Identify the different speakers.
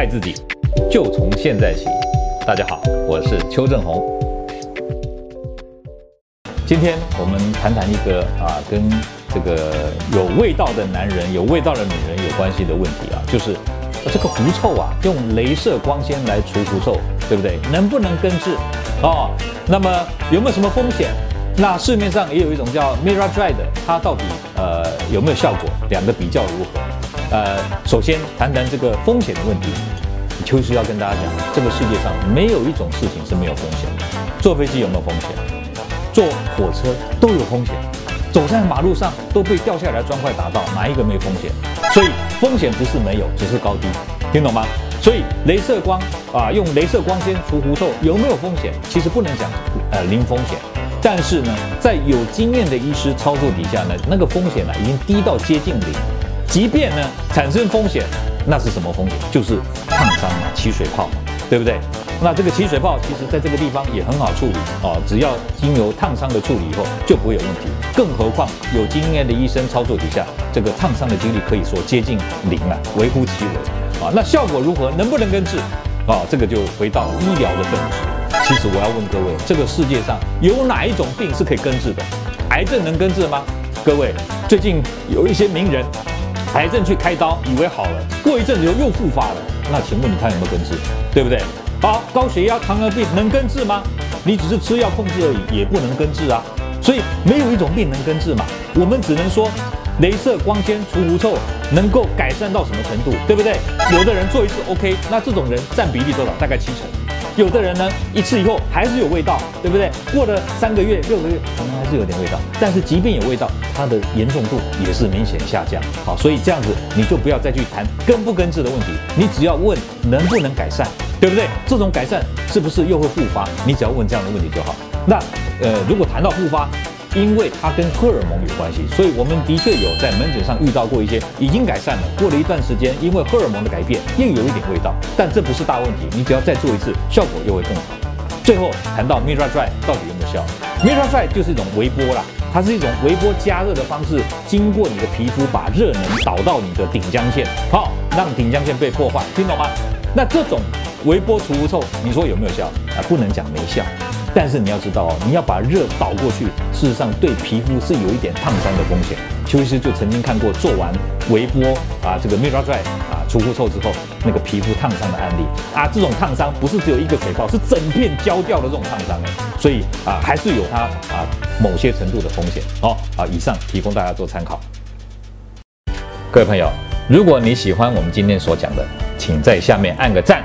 Speaker 1: 爱自己，就从现在起。大家好，我是邱正红。今天我们谈谈一个啊，跟这个有味道的男人、有味道的女人有关系的问题啊，就是这个狐臭啊，用镭射光纤来除狐臭，对不对？能不能根治？哦，那么有没有什么风险？那市面上也有一种叫 Miradry 的，它到底呃有没有效果？两个比较如何？呃，首先谈谈这个风险的问题。邱医师要跟大家讲，这个世界上没有一种事情是没有风险的。坐飞机有没有风险？坐火车都有风险。走在马路上都被掉下来的砖块打到，哪一个没风险？所以风险不是没有，只是高低。听懂吗？所以镭射光啊，用镭射光纤除狐臭有没有风险？其实不能讲呃零风险，但是呢，在有经验的医师操作底下呢，那个风险呢已经低到接近零。即便呢产生风险，那是什么风险？就是烫伤嘛，起水泡嘛，对不对？那这个起水泡其实在这个地方也很好处理哦，只要经由烫伤的处理以后就不会有问题。更何况有经验的医生操作底下，这个烫伤的几率可以说接近零了，微乎其微。啊，那效果如何？能不能根治？啊，这个就回到医疗的本质。其实我要问各位，这个世界上有哪一种病是可以根治的？癌症能根治吗？各位，最近有一些名人，癌症去开刀，以为好了，过一阵子又又复发了。那请问你看有没有根治？对不对？好，高血压、糖尿病能根治吗？你只是吃药控制而已，也不能根治啊。所以没有一种病能根治嘛。我们只能说。镭射光纤除狐臭能够改善到什么程度，对不对？有的人做一次 OK，那这种人占比例多少？大概七成。有的人呢，一次以后还是有味道，对不对？过了三个月、六个月，可能还是有点味道。但是即便有味道，它的严重度也是明显下降。好，所以这样子你就不要再去谈根不根治的问题，你只要问能不能改善，对不对？这种改善是不是又会复发？你只要问这样的问题就好。那呃，如果谈到复发，因为它跟荷尔蒙有关系，所以我们的确有在门诊上遇到过一些已经改善了，过了一段时间，因为荷尔蒙的改变又有一点味道，但这不是大问题，你只要再做一次，效果又会更好。最后谈到 Mira Dry 到底有没有效？Mira Dry 就是一种微波啦，它是一种微波加热的方式，经过你的皮肤把热能导到你的顶浆腺，好，让顶浆腺被破坏，听懂吗？那这种微波除狐臭，你说有没有效？啊，不能讲没效。但是你要知道哦，你要把热导过去，事实上对皮肤是有一点烫伤的风险。邱医师就曾经看过做完微波啊，这个 Miradry 啊除狐臭之后，那个皮肤烫伤的案例啊，这种烫伤不是只有一个水泡，是整片焦掉的这种烫伤哎，所以啊还是有它啊某些程度的风险哦。啊，以上提供大家做参考。各位朋友，如果你喜欢我们今天所讲的，请在下面按个赞。